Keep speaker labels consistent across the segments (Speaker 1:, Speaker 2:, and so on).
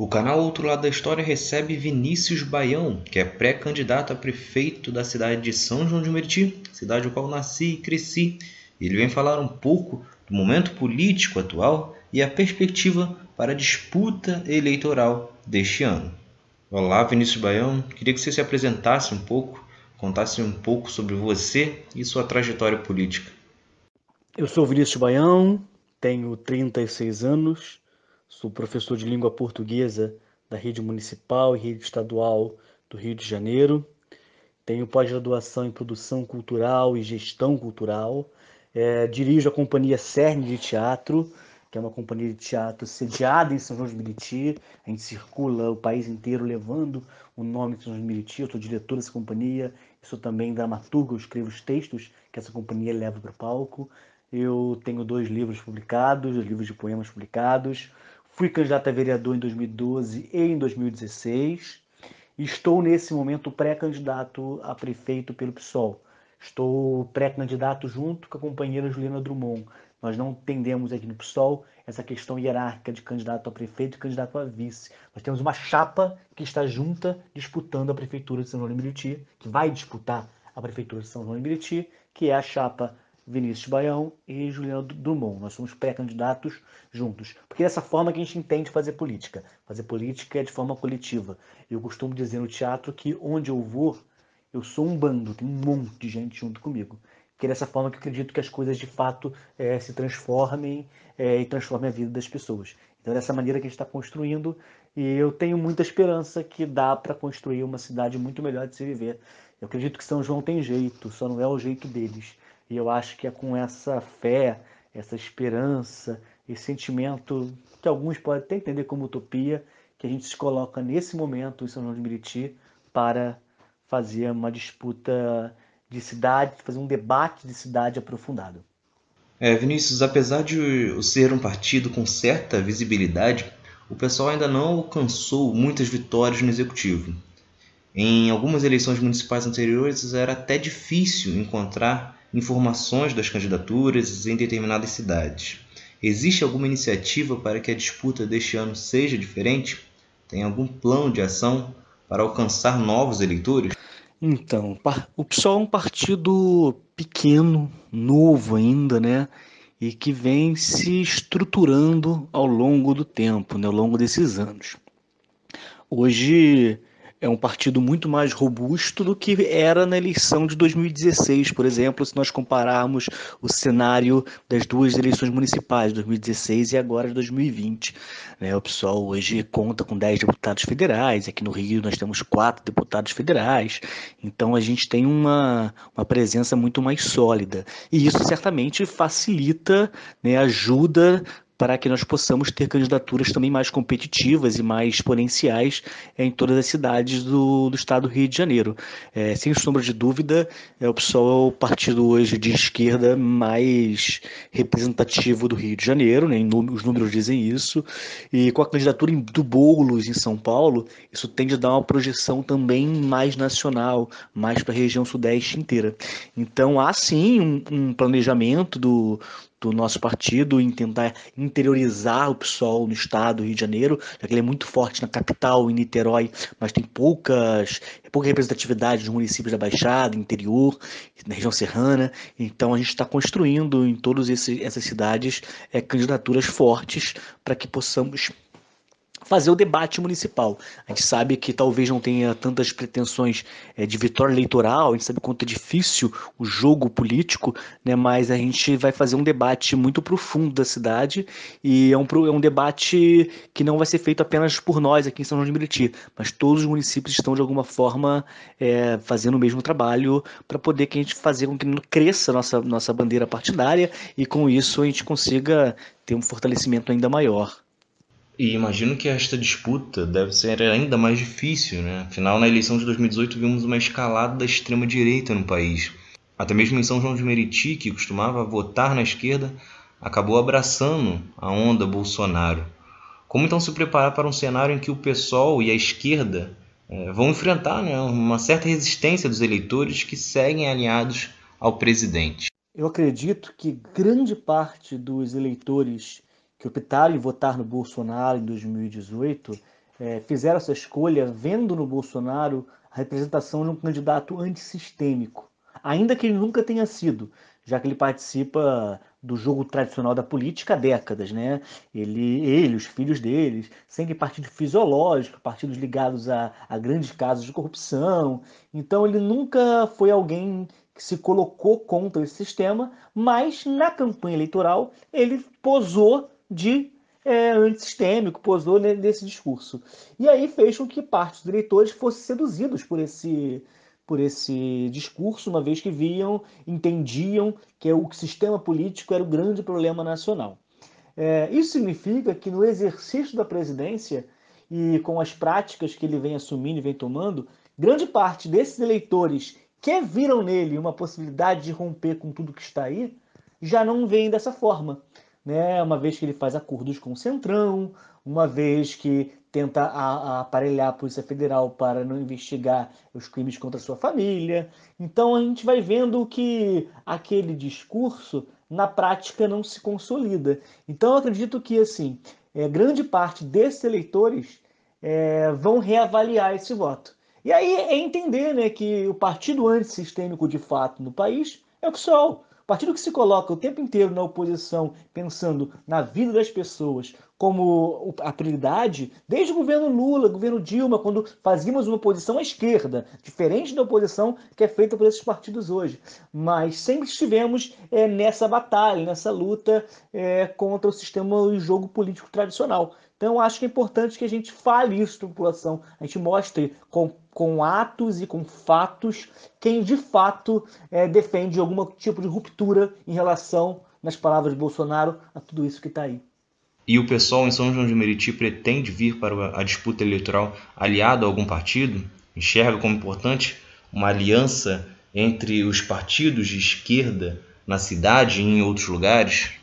Speaker 1: O canal Outro Lado da História recebe Vinícius Baião, que é pré-candidato a prefeito da cidade de São João de Meriti, cidade no qual nasci e cresci. Ele vem falar um pouco do momento político atual e a perspectiva para a disputa eleitoral deste ano. Olá, Vinícius Baião. Queria que você se apresentasse um pouco, contasse um pouco sobre você e sua trajetória política.
Speaker 2: Eu sou Vinícius Baião, tenho 36 anos, Sou professor de língua portuguesa da rede municipal e rede estadual do Rio de Janeiro. Tenho pós-graduação em produção cultural e gestão cultural. É, dirijo a companhia Cerne de Teatro, que é uma companhia de teatro sediada em São João de Meriti. A gente circula o país inteiro levando o nome de São João de Meriti. Eu sou diretor dessa companhia, eu sou também dramaturgo, eu escrevo os textos que essa companhia leva para o palco. Eu tenho dois livros publicados, dois livros de poemas publicados. Fui candidato a vereador em 2012 e em 2016. Estou nesse momento pré-candidato a prefeito pelo PSOL. Estou pré-candidato junto com a companheira Juliana Drummond. Nós não entendemos aqui no PSOL essa questão hierárquica de candidato a prefeito e candidato a vice. Nós temos uma chapa que está junta disputando a prefeitura de São João de Meriti, que vai disputar a prefeitura de São João de Meriti, que é a chapa Vinícius Baião e Juliano Drummond. Nós somos pré-candidatos juntos. Porque é dessa forma que a gente entende fazer política. Fazer política é de forma coletiva. Eu costumo dizer no teatro que onde eu vou, eu sou um bando, tem um monte de gente junto comigo. Que é dessa forma que eu acredito que as coisas de fato é, se transformem é, e transformem a vida das pessoas. Então é dessa maneira que a gente está construindo e eu tenho muita esperança que dá para construir uma cidade muito melhor de se viver. Eu acredito que São João tem jeito, só não é o jeito deles. E eu acho que é com essa fé, essa esperança, esse sentimento que alguns podem até entender como utopia, que a gente se coloca nesse momento em São João de Meriti para fazer uma disputa de cidade, fazer um debate de cidade aprofundado.
Speaker 1: É, Vinícius, apesar de ser um partido com certa visibilidade, o pessoal ainda não alcançou muitas vitórias no executivo. Em algumas eleições municipais anteriores era até difícil encontrar informações das candidaturas em determinadas cidades. Existe alguma iniciativa para que a disputa deste ano seja diferente? Tem algum plano de ação para alcançar novos eleitores?
Speaker 2: Então, o PSOL é um partido pequeno, novo ainda, né? E que vem se estruturando ao longo do tempo, né? ao longo desses anos. Hoje é um partido muito mais robusto do que era na eleição de 2016, por exemplo, se nós compararmos o cenário das duas eleições municipais, 2016 e agora de 2020. Né? O PSOL hoje conta com 10 deputados federais, aqui no Rio nós temos quatro deputados federais, então a gente tem uma, uma presença muito mais sólida. E isso certamente facilita, né, ajuda para que nós possamos ter candidaturas também mais competitivas e mais exponenciais em todas as cidades do, do estado do Rio de Janeiro. É, sem sombra de dúvida, é, o PSOL é o partido hoje de esquerda mais representativo do Rio de Janeiro, né, os números dizem isso, e com a candidatura do Boulos em São Paulo, isso tende a dar uma projeção também mais nacional, mais para a região sudeste inteira. Então há sim um, um planejamento do, do nosso partido em tentar interiorizar o PSOL no estado do Rio de Janeiro, já que ele é muito forte na capital, em Niterói, mas tem poucas, pouca representatividade nos municípios da Baixada, interior, na região serrana. Então a gente está construindo em todas essas cidades é, candidaturas fortes para que possamos fazer o debate municipal. A gente sabe que talvez não tenha tantas pretensões é, de vitória eleitoral, a gente sabe quanto é difícil o jogo político, né, mas a gente vai fazer um debate muito profundo da cidade e é um, é um debate que não vai ser feito apenas por nós aqui em São João de Meriti, mas todos os municípios estão de alguma forma é, fazendo o mesmo trabalho para poder que a gente fazer com que cresça nossa, nossa bandeira partidária e com isso a gente consiga ter um fortalecimento ainda maior.
Speaker 1: E imagino que esta disputa deve ser ainda mais difícil, né? Afinal, na eleição de 2018 vimos uma escalada da extrema-direita no país. Até mesmo em São João de Meriti, que costumava votar na esquerda, acabou abraçando a onda Bolsonaro. Como então se preparar para um cenário em que o PSOL e a esquerda é, vão enfrentar né, uma certa resistência dos eleitores que seguem alinhados ao presidente?
Speaker 2: Eu acredito que grande parte dos eleitores que optaram em votar no Bolsonaro em 2018 é, fizeram essa escolha vendo no Bolsonaro a representação de um candidato antissistêmico, ainda que ele nunca tenha sido, já que ele participa do jogo tradicional da política há décadas, né? Ele, ele os filhos deles, sempre partido fisiológico, partidos ligados a, a grandes casos de corrupção. Então ele nunca foi alguém que se colocou contra esse sistema, mas na campanha eleitoral ele posou de é, antissistêmico, posou nesse discurso. E aí fez com que parte dos eleitores fossem seduzidos por esse, por esse discurso, uma vez que viam, entendiam que o sistema político era o grande problema nacional. É, isso significa que no exercício da presidência e com as práticas que ele vem assumindo e vem tomando, grande parte desses eleitores que viram nele uma possibilidade de romper com tudo que está aí, já não veem dessa forma. Né? Uma vez que ele faz acordos com o Centrão, uma vez que tenta a, a aparelhar a Polícia Federal para não investigar os crimes contra sua família. Então a gente vai vendo que aquele discurso na prática não se consolida. Então eu acredito que assim é, grande parte desses eleitores é, vão reavaliar esse voto. E aí é entender né, que o partido antissistêmico de fato no país é o PSOL. Partido que se coloca o tempo inteiro na oposição, pensando na vida das pessoas, como a prioridade desde o governo Lula, governo Dilma, quando fazíamos uma oposição à esquerda, diferente da oposição que é feita por esses partidos hoje. Mas sempre estivemos é, nessa batalha, nessa luta é, contra o sistema e jogo político tradicional. Então, acho que é importante que a gente fale isso para a população, a gente mostre com, com atos e com fatos quem de fato é, defende algum tipo de ruptura em relação, nas palavras de Bolsonaro, a tudo isso que está aí.
Speaker 1: E o pessoal em São João de Meriti pretende vir para a disputa eleitoral aliado a algum partido? Enxerga como importante uma aliança entre os partidos de esquerda na cidade e em outros lugares?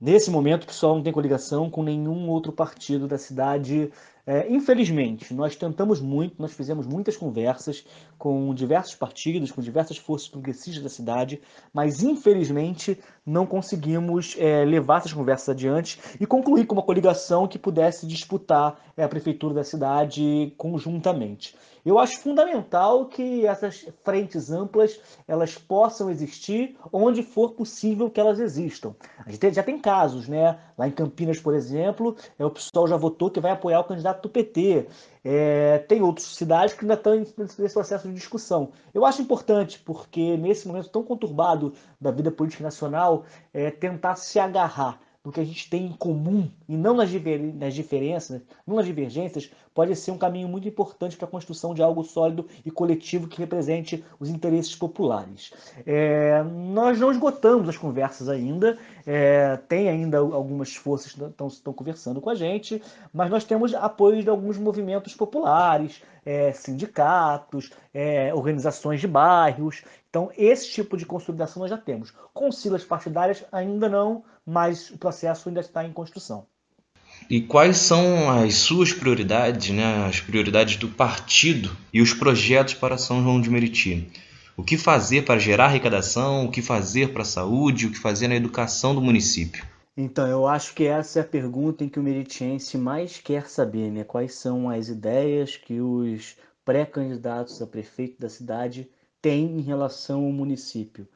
Speaker 2: Nesse momento, o pessoal não tem coligação com nenhum outro partido da cidade é, infelizmente, nós tentamos muito, nós fizemos muitas conversas com diversos partidos, com diversas forças progressistas da cidade, mas infelizmente não conseguimos é, levar essas conversas adiante e concluir com uma coligação que pudesse disputar é, a prefeitura da cidade conjuntamente. Eu acho fundamental que essas frentes amplas elas possam existir onde for possível que elas existam. A gente já tem casos, né? Lá em Campinas, por exemplo, é, o pessoal já votou que vai apoiar o candidato do PT. É, tem outras cidades que ainda estão nesse processo de discussão. Eu acho importante, porque nesse momento tão conturbado da vida política nacional, é, tentar se agarrar no que a gente tem em comum e não nas, nas diferenças, não nas divergências, pode ser um caminho muito importante para a construção de algo sólido e coletivo que represente os interesses populares. É, nós não esgotamos as conversas ainda, é, tem ainda algumas forças que estão, conversando com a gente, mas nós temos apoio de alguns movimentos populares, é, sindicatos, é, organizações de bairros. Então, esse tipo de consolidação nós já temos. Com siglas partidárias, ainda não, mas o processo ainda está em construção.
Speaker 1: E quais são as suas prioridades, né, as prioridades do partido e os projetos para São João de Meriti? O que fazer para gerar arrecadação, o que fazer para a saúde, o que fazer na educação do município?
Speaker 2: Então, eu acho que essa é a pergunta em que o meritiense mais quer saber, né? Quais são as ideias que os pré-candidatos a prefeito da cidade têm em relação ao município?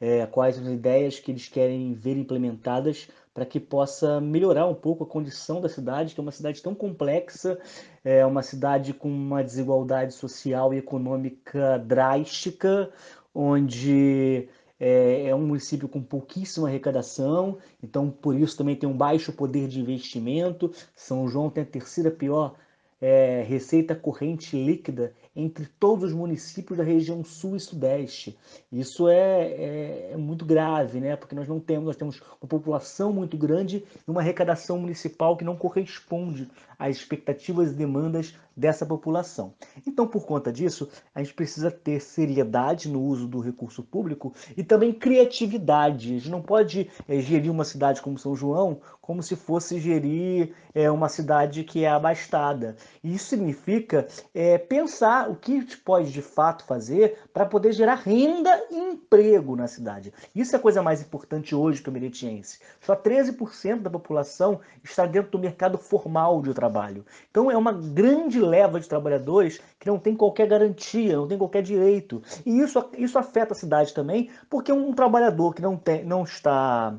Speaker 2: É, quais as ideias que eles querem ver implementadas para que possa melhorar um pouco a condição da cidade, que é uma cidade tão complexa, é uma cidade com uma desigualdade social e econômica drástica, onde é, é um município com pouquíssima arrecadação, então por isso também tem um baixo poder de investimento. São João tem a terceira pior é, receita corrente líquida entre todos os municípios da região sul e sudeste. Isso é, é, é, muito grave, né? porque nós não temos, nós temos uma população muito grande e uma arrecadação municipal que não corresponde às expectativas e demandas dessa população. Então, por conta disso, a gente precisa ter seriedade no uso do recurso público e também criatividade. A gente não pode é, gerir uma cidade como São João como se fosse gerir é, uma cidade que é abastada. E isso significa é, pensar o que a gente pode de fato fazer para poder gerar renda e emprego na cidade. Isso é a coisa mais importante hoje para o meretiense. Só 13% da população está dentro do mercado formal de trabalho trabalho. Então é uma grande leva de trabalhadores que não tem qualquer garantia, não tem qualquer direito. E isso, isso afeta a cidade também, porque um trabalhador que não, tem, não está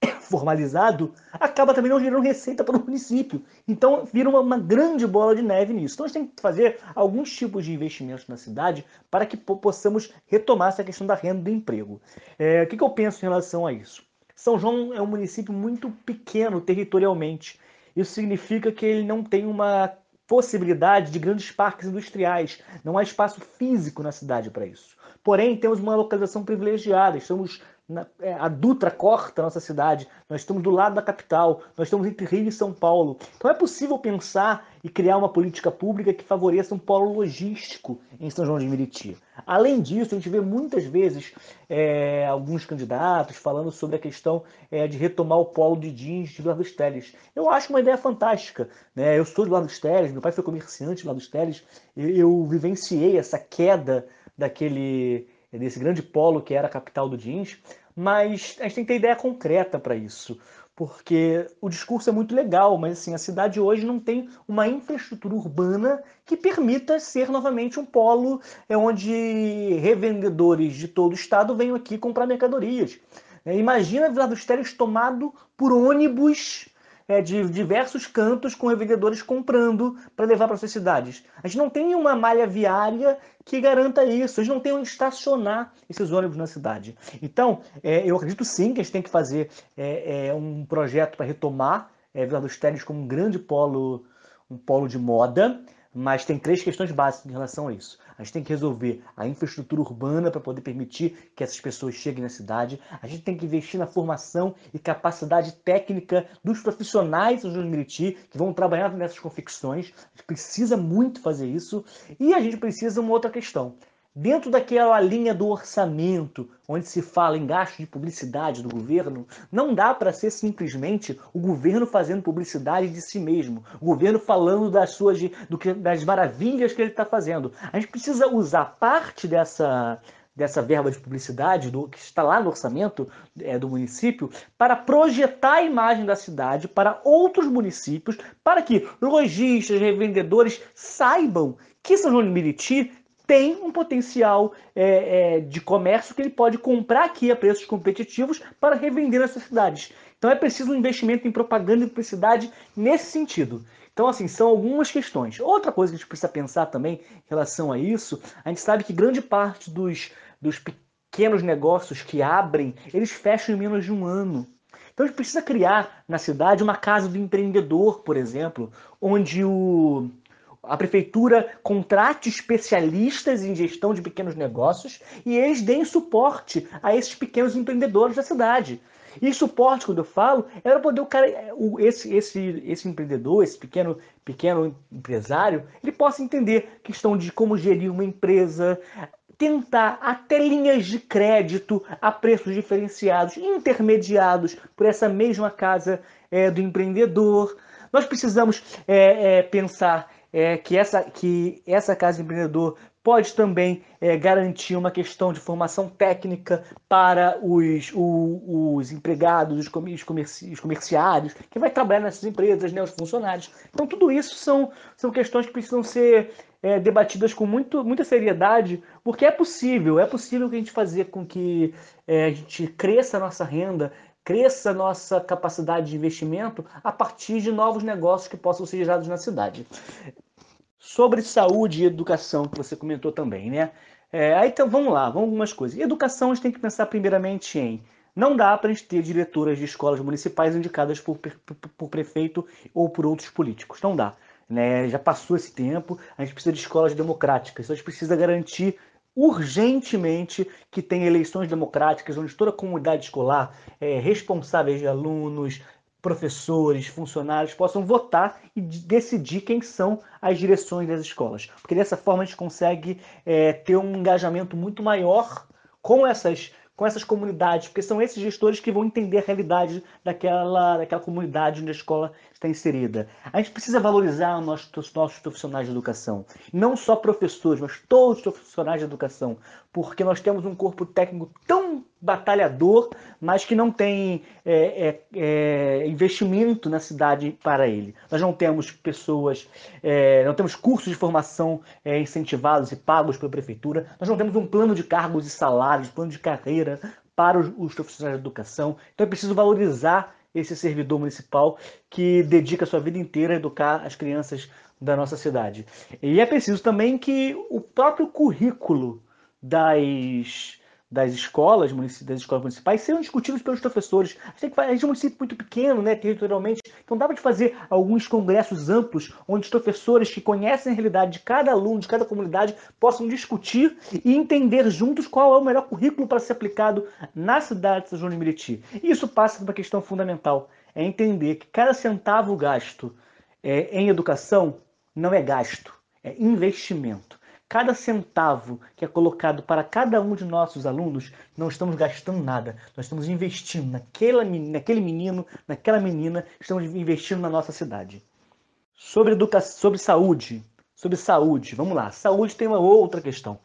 Speaker 2: formalizado acaba também não gerando receita para o município. Então vira uma, uma, grande bola de neve nisso. Então a gente tem que fazer alguns tipos de investimentos na cidade para que possamos retomar essa questão da renda do emprego. É, o que, que eu penso em relação a isso? São João é um município muito pequeno territorialmente. Isso significa que ele não tem uma possibilidade de grandes parques industriais. Não há espaço físico na cidade para isso. Porém, temos uma localização privilegiada. Estamos na, é, a Dutra corta a nossa cidade, nós estamos do lado da capital, nós estamos entre Rio e São Paulo. Então é possível pensar e criar uma política pública que favoreça um polo logístico em São João de Meriti. Além disso, a gente vê muitas vezes é, alguns candidatos falando sobre a questão é, de retomar o polo de jeans de dos Teles. Eu acho uma ideia fantástica. Né? Eu sou de dos Teles, meu pai foi comerciante de dos Teles, eu, eu vivenciei essa queda daquele desse grande polo que era a capital do jeans, mas a gente tem que ter ideia concreta para isso, porque o discurso é muito legal, mas assim, a cidade hoje não tem uma infraestrutura urbana que permita ser novamente um polo é onde revendedores de todo o estado venham aqui comprar mercadorias. É, imagina Vila dos Teles tomado por ônibus é, de diversos cantos com revendedores comprando para levar para suas cidades. A gente não tem uma malha viária que garanta isso, a gente não tem onde estacionar esses ônibus na cidade. Então, é, eu acredito sim que a gente tem que fazer é, é um projeto para retomar é, Vila dos Teles como um grande polo, um polo de moda, mas tem três questões básicas em relação a isso. A gente tem que resolver a infraestrutura urbana para poder permitir que essas pessoas cheguem na cidade. A gente tem que investir na formação e capacidade técnica dos profissionais do Meriti que vão trabalhar nessas confecções. A gente precisa muito fazer isso. E a gente precisa de uma outra questão dentro daquela linha do orçamento, onde se fala em gasto de publicidade do governo, não dá para ser simplesmente o governo fazendo publicidade de si mesmo, o governo falando das suas do que, das maravilhas que ele está fazendo. A gente precisa usar parte dessa dessa verba de publicidade do, que está lá no orçamento é, do município para projetar a imagem da cidade para outros municípios, para que lojistas, revendedores saibam que São João de Meriti tem um potencial é, é, de comércio que ele pode comprar aqui a preços competitivos para revender nessas cidades. Então é preciso um investimento em propaganda e publicidade nesse sentido. Então, assim, são algumas questões. Outra coisa que a gente precisa pensar também em relação a isso, a gente sabe que grande parte dos, dos pequenos negócios que abrem, eles fecham em menos de um ano. Então a gente precisa criar na cidade uma casa do empreendedor, por exemplo, onde o, a prefeitura contrate especialistas em gestão de pequenos negócios e eles deem suporte a esses pequenos empreendedores da cidade. E suporte, quando eu falo, é para poder o cara, esse, esse, esse empreendedor, esse pequeno, pequeno empresário, ele possa entender questão de como gerir uma empresa, tentar até linhas de crédito a preços diferenciados, intermediados por essa mesma casa é, do empreendedor. Nós precisamos é, é, pensar é, que, essa, que essa casa empreendedor pode também é, garantir uma questão de formação técnica para os, o, os empregados, os, comerci, os comerciários, que vai trabalhar nessas empresas, né, os funcionários. Então, tudo isso são, são questões que precisam ser é, debatidas com muito, muita seriedade, porque é possível, é possível que a gente fazer com que é, a gente cresça a nossa renda, cresça nossa capacidade de investimento a partir de novos negócios que possam ser gerados na cidade. Sobre saúde e educação, que você comentou também, né? É, aí então vamos lá, vamos algumas coisas. Educação a gente tem que pensar primeiramente em não dá para a gente ter diretoras de escolas municipais indicadas por, por, prefeito ou por outros políticos. Não dá. Né? Já passou esse tempo, a gente precisa de escolas democráticas. Então a gente precisa garantir urgentemente que tenha eleições democráticas, onde toda a comunidade escolar, é, responsáveis de alunos, professores, funcionários possam votar e decidir quem são as direções das escolas. Porque dessa forma a gente consegue é, ter um engajamento muito maior com essas, com essas comunidades, porque são esses gestores que vão entender a realidade daquela, daquela comunidade onde a escola está inserida. A gente precisa valorizar os nossos, nossos profissionais de educação. Não só professores, mas todos os profissionais de educação. Porque nós temos um corpo técnico tão batalhador, mas que não tem é, é, é, investimento na cidade para ele. Nós não temos pessoas, é, não temos cursos de formação é, incentivados e pagos pela prefeitura, nós não temos um plano de cargos e salários, plano de carreira para os, os profissionais de educação. Então é preciso valorizar esse servidor municipal que dedica sua vida inteira a educar as crianças da nossa cidade. E é preciso também que o próprio currículo das das escolas, das escolas municipais sejam discutidos pelos professores. A gente, a gente é um município muito pequeno, né, territorialmente, então dá para fazer alguns congressos amplos onde os professores que conhecem a realidade de cada aluno, de cada comunidade, possam discutir e entender juntos qual é o melhor currículo para ser aplicado na cidade de São João de Meriti. E isso passa por uma questão fundamental, é entender que cada centavo gasto é, em educação não é gasto, é investimento. Cada centavo que é colocado para cada um de nossos alunos, não estamos gastando nada. Nós estamos investindo naquela, naquele menino, naquela menina, estamos investindo na nossa cidade. Sobre educação, sobre saúde, sobre saúde, vamos lá. Saúde tem uma outra questão.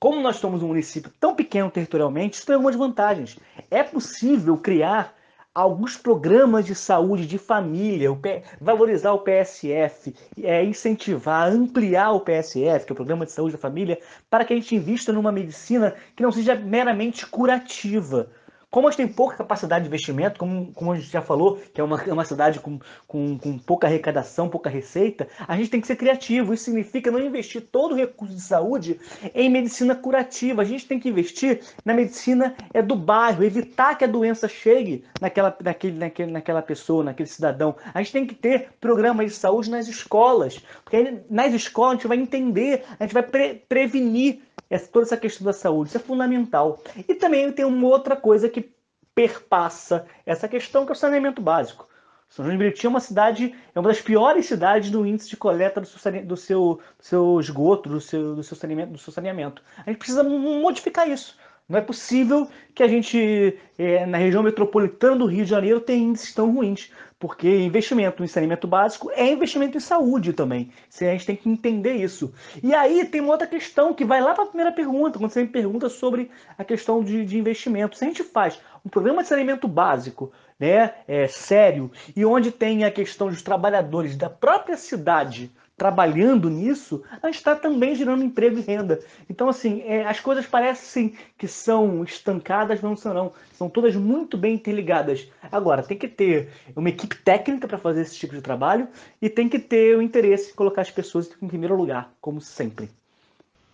Speaker 2: Como nós somos um município tão pequeno territorialmente, isso tem algumas vantagens. É possível criar alguns programas de saúde de família, o P... valorizar o PSF, é, incentivar, ampliar o PSF, que é o Programa de Saúde da Família, para que a gente invista numa medicina que não seja meramente curativa, como a gente tem pouca capacidade de investimento, como, como a gente já falou, que é uma, é uma cidade com, com, com pouca arrecadação, pouca receita, a gente tem que ser criativo. Isso significa não investir todo o recurso de saúde em medicina curativa. A gente tem que investir na medicina é do bairro, evitar que a doença chegue naquela, naquele, naquele, naquela pessoa, naquele cidadão. A gente tem que ter programas de saúde nas escolas, porque aí, nas escolas a gente vai entender, a gente vai pre prevenir essa, toda essa questão da saúde. Isso é fundamental. E também tem uma outra coisa que perpassa essa questão, que é o saneamento básico. São João de Meriti é uma cidade, é uma das piores cidades do índice de coleta do seu, do seu, do seu esgoto, do seu, do, seu saneamento, do seu saneamento. A gente precisa modificar isso. Não é possível que a gente, é, na região metropolitana do Rio de Janeiro, tenha índices tão ruins, porque investimento em saneamento básico é investimento em saúde também. A gente tem que entender isso. E aí tem uma outra questão que vai lá para a primeira pergunta, quando você me pergunta sobre a questão de, de investimento. Se a gente faz um programa de saneamento básico né, é, sério e onde tem a questão dos trabalhadores da própria cidade trabalhando nisso, a gente está também gerando emprego e renda. Então, assim, é, as coisas parecem que são estancadas, mas não são não. São todas muito bem interligadas. Agora, tem que ter uma equipe técnica para fazer esse tipo de trabalho e tem que ter o interesse de colocar as pessoas em primeiro lugar, como sempre.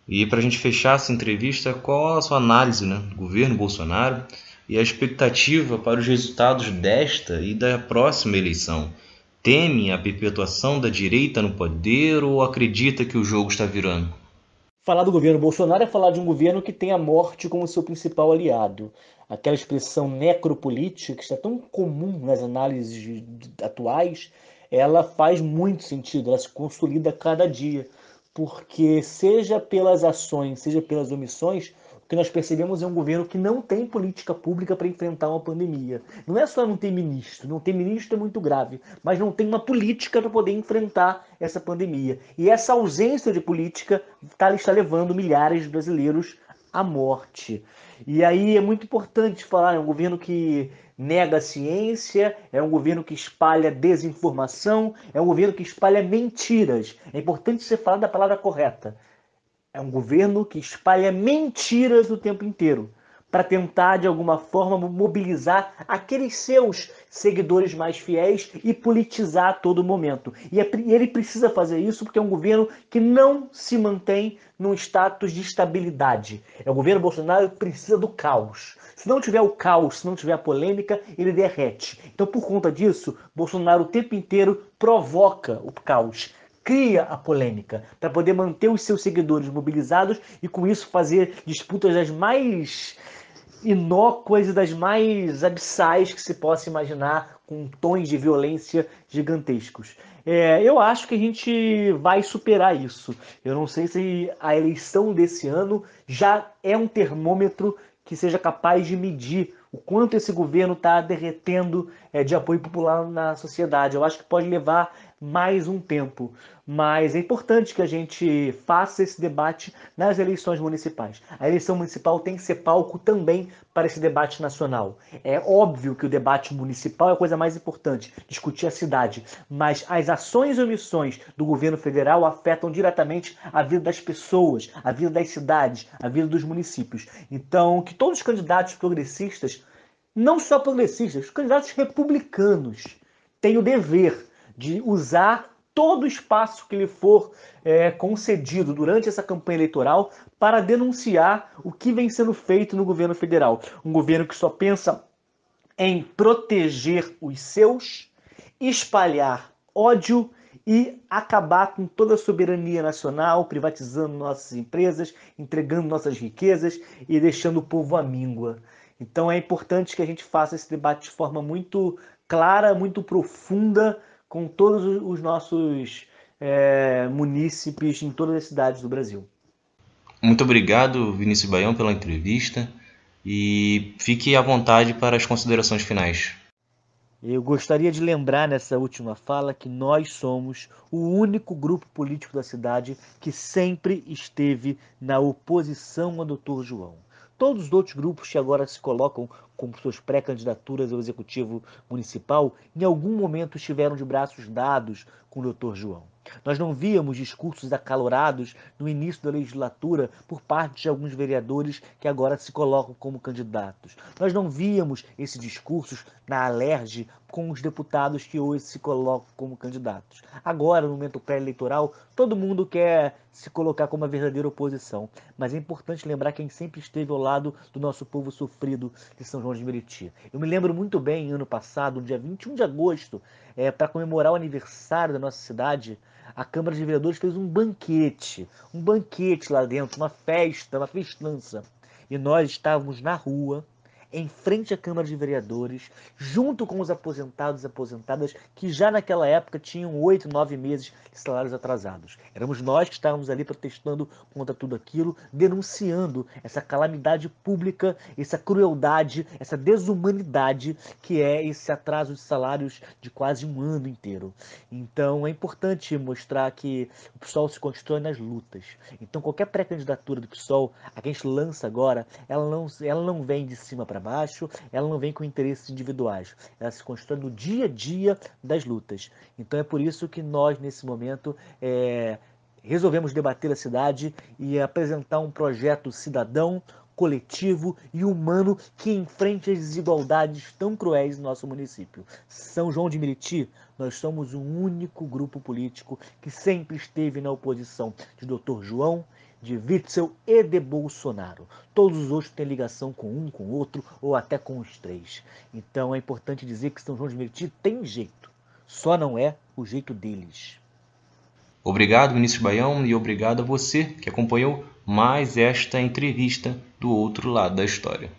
Speaker 1: E para a gente fechar essa entrevista, qual a sua análise né, do governo Bolsonaro e a expectativa para os resultados desta e da próxima eleição? Teme a perpetuação da direita no poder ou acredita que o jogo está virando?
Speaker 2: Falar do governo Bolsonaro é falar de um governo que tem a morte como seu principal aliado. Aquela expressão necropolítica que está tão comum nas análises atuais, ela faz muito sentido, ela se consolida cada dia. Porque, seja pelas ações, seja pelas omissões, que nós percebemos é um governo que não tem política pública para enfrentar uma pandemia. Não é só não ter ministro, não ter ministro é muito grave, mas não tem uma política para poder enfrentar essa pandemia. E essa ausência de política está, está levando milhares de brasileiros à morte. E aí é muito importante falar, é um governo que nega a ciência, é um governo que espalha desinformação, é um governo que espalha mentiras. É importante você falar da palavra correta. É um governo que espalha mentiras o tempo inteiro para tentar, de alguma forma, mobilizar aqueles seus seguidores mais fiéis e politizar a todo momento. E é ele precisa fazer isso porque é um governo que não se mantém num status de estabilidade. É o governo Bolsonaro que precisa do caos. Se não tiver o caos, se não tiver a polêmica, ele derrete. Então, por conta disso, Bolsonaro o tempo inteiro provoca o caos cria a polêmica, para poder manter os seus seguidores mobilizados e com isso fazer disputas das mais inócuas e das mais abissais que se possa imaginar, com tons de violência gigantescos. É, eu acho que a gente vai superar isso. Eu não sei se a eleição desse ano já é um termômetro que seja capaz de medir o quanto esse governo está derretendo de apoio popular na sociedade. Eu acho que pode levar mais um tempo, mas é importante que a gente faça esse debate nas eleições municipais. A eleição municipal tem que ser palco também para esse debate nacional. É óbvio que o debate municipal é a coisa mais importante, discutir a cidade, mas as ações e omissões do governo federal afetam diretamente a vida das pessoas, a vida das cidades, a vida dos municípios. Então, que todos os candidatos progressistas, não só progressistas, os candidatos republicanos, tenham o dever de usar todo o espaço que lhe for é, concedido durante essa campanha eleitoral para denunciar o que vem sendo feito no governo federal. Um governo que só pensa em proteger os seus, espalhar ódio e acabar com toda a soberania nacional, privatizando nossas empresas, entregando nossas riquezas e deixando o povo à míngua. Então é importante que a gente faça esse debate de forma muito clara, muito profunda, com todos os nossos é, munícipes em todas as cidades do Brasil.
Speaker 1: Muito obrigado, Vinícius Baião, pela entrevista e fique à vontade para as considerações finais.
Speaker 2: Eu gostaria de lembrar nessa última fala que nós somos o único grupo político da cidade que sempre esteve na oposição ao Dr. João. Todos os outros grupos que agora se colocam com suas pré-candidaturas ao executivo municipal, em algum momento estiveram de braços dados com o Dr. João. Nós não víamos discursos acalorados no início da legislatura por parte de alguns vereadores que agora se colocam como candidatos. Nós não víamos esses discursos na alerge com os deputados que hoje se colocam como candidatos. Agora, no momento pré-eleitoral, todo mundo quer se colocar como a verdadeira oposição. Mas é importante lembrar quem sempre esteve ao lado do nosso povo sofrido de São João de Meriti. Eu me lembro muito bem, ano passado, no dia 21 de agosto, é, para comemorar o aniversário da nossa cidade, a Câmara de Vereadores fez um banquete, um banquete lá dentro, uma festa, uma festança. E nós estávamos na rua, em frente à Câmara de Vereadores, junto com os aposentados e aposentadas que já naquela época tinham oito, nove meses de salários atrasados. Éramos nós que estávamos ali protestando contra tudo aquilo, denunciando essa calamidade pública, essa crueldade, essa desumanidade que é esse atraso de salários de quase um ano inteiro. Então é importante mostrar que o PSOL se constrói nas lutas. Então qualquer pré-candidatura do PSOL, a que a gente lança agora, ela não, ela não vem de cima para para baixo, ela não vem com interesses individuais, ela se constrói no dia a dia das lutas. Então é por isso que nós, nesse momento, é, resolvemos debater a cidade e apresentar um projeto cidadão, coletivo e humano que enfrente as desigualdades tão cruéis no nosso município. São João de Meriti, nós somos o único grupo político que sempre esteve na oposição de Dr. João de Witzel e de Bolsonaro. Todos os outros têm ligação com um, com outro ou até com os três. Então é importante dizer que São João de Meriti tem jeito, só não é o jeito deles.
Speaker 1: Obrigado, Vinícius Baião, e obrigado a você que acompanhou mais esta entrevista do outro lado da história.